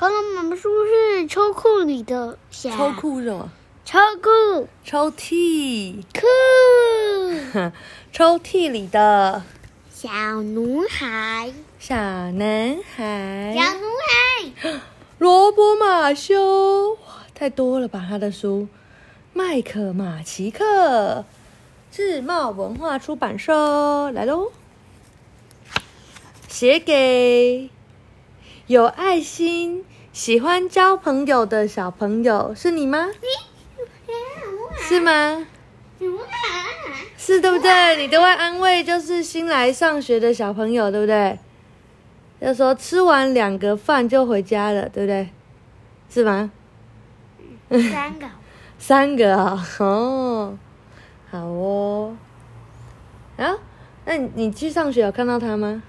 刚刚妈妈说是抽库里的小抽库是什么？抽库抽屉，裤 抽屉里的。小男孩，小男孩。小。男孩，罗伯马修，哇，太多了吧？他的书，麦克马奇克，智茂文化出版社来喽。写给有爱心、喜欢交朋友的小朋友，是你吗？是吗？是对不对？你都会安慰，就是新来上学的小朋友，对不对？就说吃完两个饭就回家了，对不对？是吗？三个，三个啊、哦，好哦。啊，那你你去上学有看到他吗？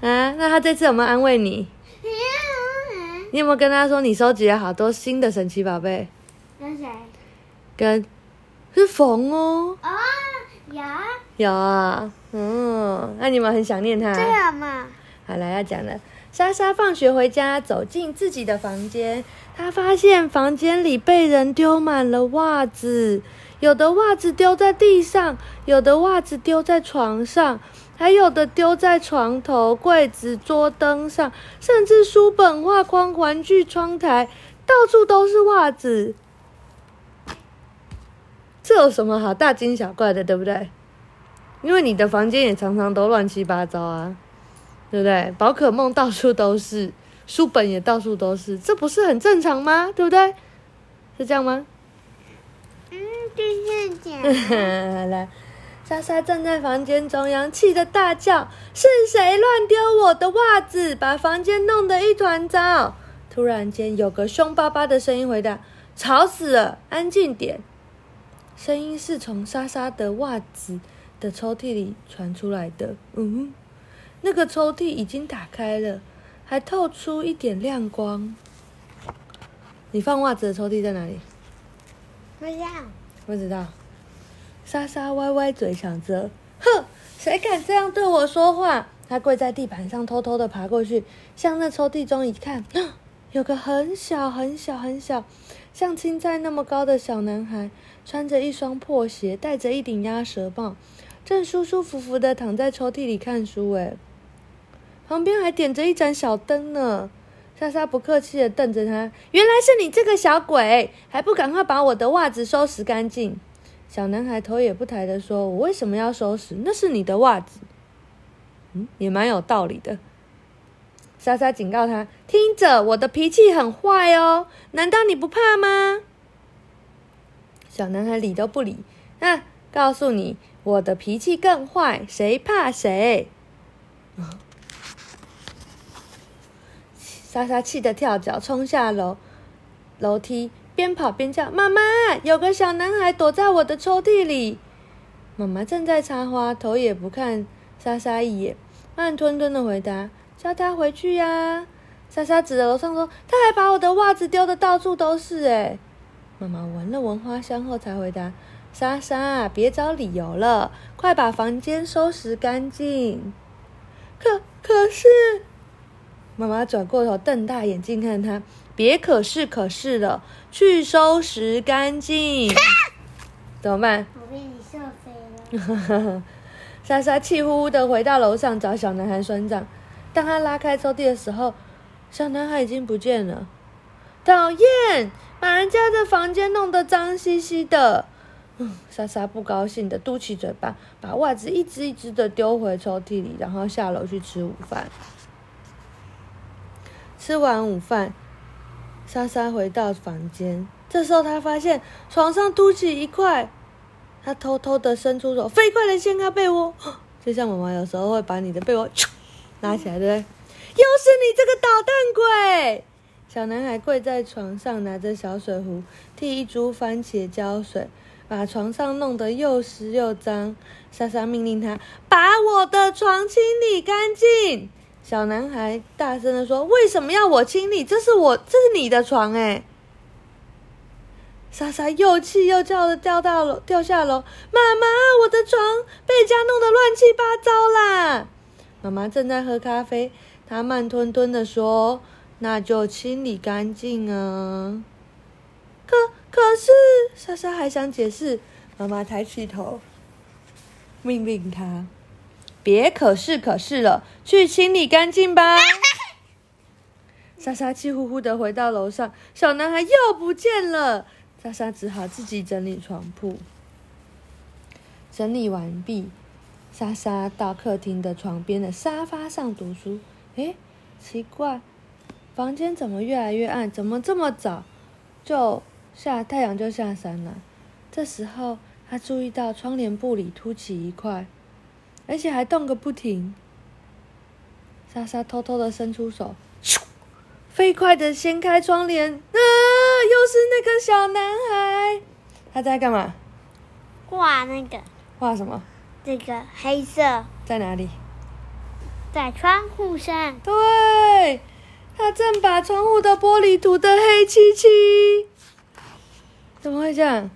啊，那他这次有没有安慰你？你有没有跟他说你收集了好多新的神奇宝贝？跟谁？跟是冯哦，哦，有有啊，嗯，那你们很想念他？这样嘛？好了，要讲了。莎莎放学回家，走进自己的房间，她发现房间里被人丢满了袜子，有的袜子丢在地上，有的袜子丢在床上，还有的丢在床头、柜子、桌灯上，甚至书本、画框、玩具、窗台，到处都是袜子。这有什么好大惊小怪的，对不对？因为你的房间也常常都乱七八糟啊。对不对？宝可梦到处都是，书本也到处都是，这不是很正常吗？对不对？是这样吗？嗯，就是这样。好了，莎莎站在房间中央，气得大叫：“是谁乱丢我的袜子，把房间弄得一团糟？”突然间，有个凶巴巴的声音回答：“吵死了，安静点。”声音是从莎莎的袜子的抽屉里传出来的。嗯。那个抽屉已经打开了，还透出一点亮光。你放袜子的抽屉在哪里？不要，不知道。莎莎歪歪嘴，想着：“哼，谁敢这样对我说话？”她跪在地板上，偷偷的爬过去，向那抽屉中一看，有个很小很小很小，像青菜那么高的小男孩，穿着一双破鞋，戴着一顶鸭舌帽，正舒舒服服的躺在抽屉里看书。哎。旁边还点着一盏小灯呢，莎莎不客气的瞪着他。原来是你这个小鬼，还不赶快把我的袜子收拾干净？小男孩头也不抬的说：“我为什么要收拾？那是你的袜子。”嗯，也蛮有道理的。莎莎警告他：“听着，我的脾气很坏哦，难道你不怕吗？”小男孩理都不理。那告诉你，我的脾气更坏，谁怕谁？莎莎气得跳脚，冲下楼楼梯，边跑边叫：“妈妈，有个小男孩躲在我的抽屉里。”妈妈正在插花，头也不看莎莎一眼，慢吞吞的回答：“叫他回去呀。”莎莎指着楼上说：“他还把我的袜子丢的到处都是。”哎，妈妈闻了闻花香后才回答：“莎莎，别找理由了，快把房间收拾干净。”可可是。妈妈转过头，瞪大眼睛看他，别可是可是了，去收拾干净。怎么办？我被你射飞了。莎莎气呼呼的回到楼上找小男孩算账。当他拉开抽屉的时候，小男孩已经不见了。讨厌，把人家的房间弄得脏兮兮的。嗯，莎莎不高兴的嘟起嘴巴，把袜子一只一只的丢回抽屉里，然后下楼去吃午饭。吃完午饭，莎莎回到房间。这时候，她发现床上凸起一块，她偷偷的伸出手，飞快的掀开被窝，就像妈妈有时候会把你的被窝拉起来，对不对？又是你这个捣蛋鬼！小男孩跪在床上，拿着小水壶替一株番茄浇水，把床上弄得又湿又脏。莎莎命令他把我的床清理干净。小男孩大声的说：“为什么要我清理？这是我，这是你的床哎！”莎莎又气又叫的掉到楼，掉下楼。妈妈，我的床被家弄得乱七八糟啦！妈妈正在喝咖啡，她慢吞吞的说：“那就清理干净啊。可可是，莎莎还想解释，妈妈抬起头，命令她：“别可是可是了，去清理干净吧。”莎莎气呼呼的回到楼上，小男孩又不见了。莎莎只好自己整理床铺。整理完毕，莎莎到客厅的床边的沙发上读书。诶，奇怪，房间怎么越来越暗？怎么这么早就下太阳就下山了？这时候，她注意到窗帘布里凸起一块，而且还动个不停。莎莎偷偷的伸出手，咻！飞快的掀开窗帘，啊，又是那个小男孩，他在干嘛？画那个画什么？这个黑色在哪里？在窗户上，对，他正把窗户的玻璃涂得黑漆漆。怎么会这样？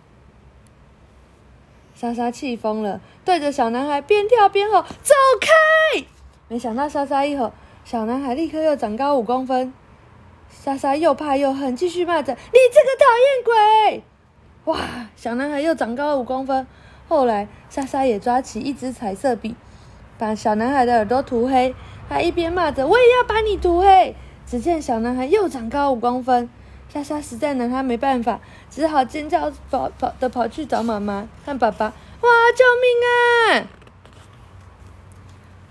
莎莎气疯了，对着小男孩边跳边吼：“走开！”没想到莎莎一吼，小男孩立刻又长高五公分。莎莎又怕又恨，继续骂着：“你这个讨厌鬼！”哇，小男孩又长高五公分。后来，莎莎也抓起一支彩色笔，把小男孩的耳朵涂黑，还一边骂着：“我也要把你涂黑！”只见小男孩又长高五公分，莎莎实在拿他没办法，只好尖叫跑跑的跑去找妈妈和爸爸：“哇，救命啊！”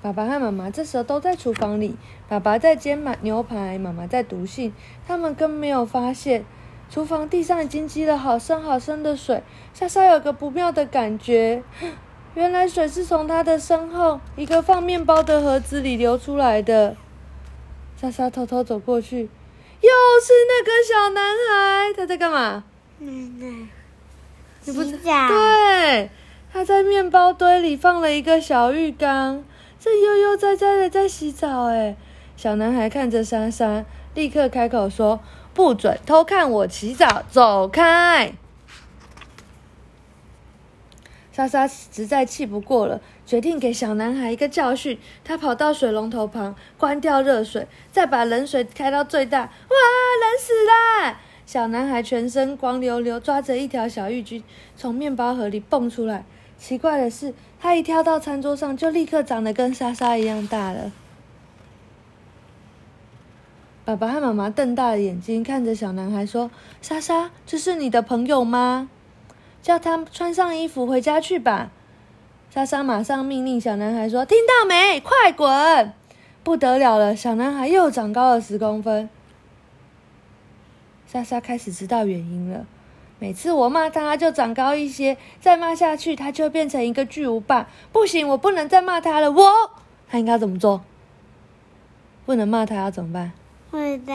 爸爸和妈妈这时候都在厨房里，爸爸在煎买牛排，妈妈在读信，他们根本没有发现，厨房地上已经积了好深好深的水。莎莎有个不妙的感觉，原来水是从她的身后一个放面包的盒子里流出来的。莎莎偷偷走过去，又是那个小男孩，他在干嘛？奶奶你不知洗澡，对，他在面包堆里放了一个小浴缸，正悠悠哉哉的在洗澡。哎，小男孩看着莎莎，立刻开口说：“不准偷看我洗澡，走开！”莎莎实在气不过了，决定给小男孩一个教训。他跑到水龙头旁，关掉热水，再把冷水开到最大。哇，冷死啦！小男孩全身光溜溜，抓着一条小浴巾从面包盒里蹦出来。奇怪的是，他一跳到餐桌上，就立刻长得跟莎莎一样大了。爸爸和妈妈瞪大了眼睛看着小男孩说：“莎莎，这是你的朋友吗？叫他穿上衣服回家去吧。”莎莎马上命令小男孩说：“听到没？快滚！”不得了了，小男孩又长高了十公分。莎莎开始知道原因了。每次我骂他，他就长高一些；再骂下去，他就变成一个巨无霸。不行，我不能再骂他了。我他应该怎么做？不能骂他，要怎么办？不知道，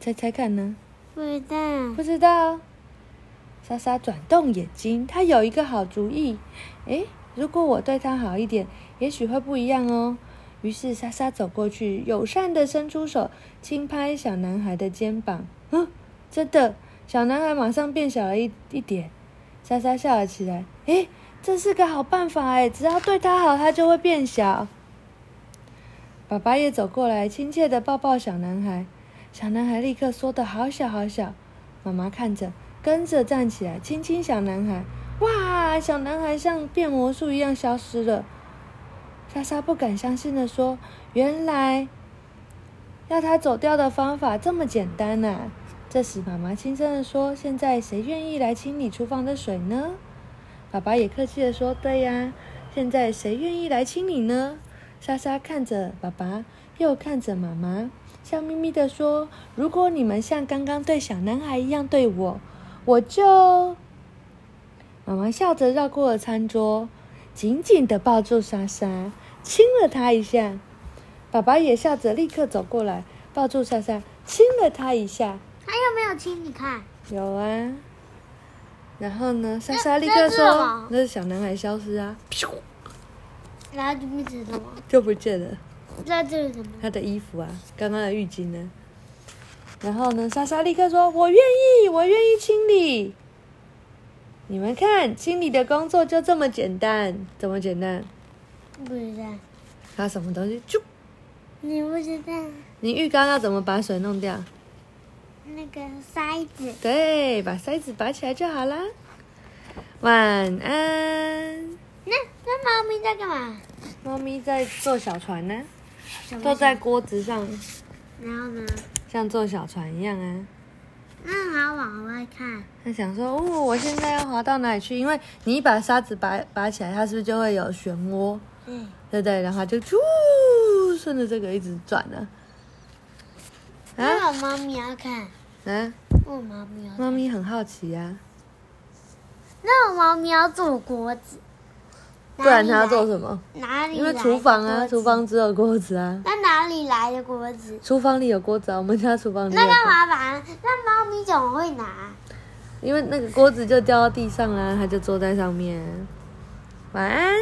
猜猜看呢？不知道，不知道。莎莎转动眼睛，她有一个好主意。诶，如果我对他好一点，也许会不一样哦。于是莎莎走过去，友善的伸出手，轻拍小男孩的肩膀。嗯，真的，小男孩马上变小了一一点。莎莎笑了起来。诶，这是个好办法诶，只要对他好，他就会变小。爸爸也走过来，亲切的抱抱小男孩。小男孩立刻缩得好小好小。妈妈看着，跟着站起来，亲亲小男孩。小男孩像变魔术一样消失了。莎莎不敢相信的说：“原来要他走掉的方法这么简单呐、这时，妈妈轻声的说：“现在谁愿意来清理厨房的水呢？”爸爸也客气的说：“对呀，现在谁愿意来清理呢？”莎莎看着爸爸，又看着妈妈，笑眯眯的说：“如果你们像刚刚对小男孩一样对我，我就……”妈妈笑着绕过了餐桌，紧紧的抱住莎莎，亲了她一下。爸爸也笑着立刻走过来，抱住莎莎，亲了她一下。还有没有亲？你看，有啊。然后呢，莎莎立刻说：“那是小男孩消失啊，然后就不见了吗？就不见了。”那这是什么？他的衣服啊，刚刚的浴巾呢？然后呢，莎莎立刻说：“我愿意，我愿意清理。”你们看，清理的工作就这么简单，怎么简单？不知道，他什么东西就你不知道。你浴缸要怎么把水弄掉？那个筛子，对，把塞子拔起来就好啦。晚安。那那猫咪在干嘛？猫咪在坐小船呢，坐在锅子上，然后呢？像坐小船一样啊。那还往外看。他想说，哦，我现在要滑到哪里去？因为你一把沙子拔拔起来，它是不是就会有漩涡？对，对不对？然后它就啾，顺着这个一直转呢。啊那我猫咪要看，啊，我猫咪要看。猫咪很好奇呀、那我猫咪要做锅子，不然他要做？什么？哪里？因为厨房啊，厨。房只有锅子啊。那哪里来的锅子？厨房里有锅子啊，我们家厨房那干嘛把？那猫咪怎么会拿？因为那个锅子就掉到地上啦，它就坐在上面。晚安。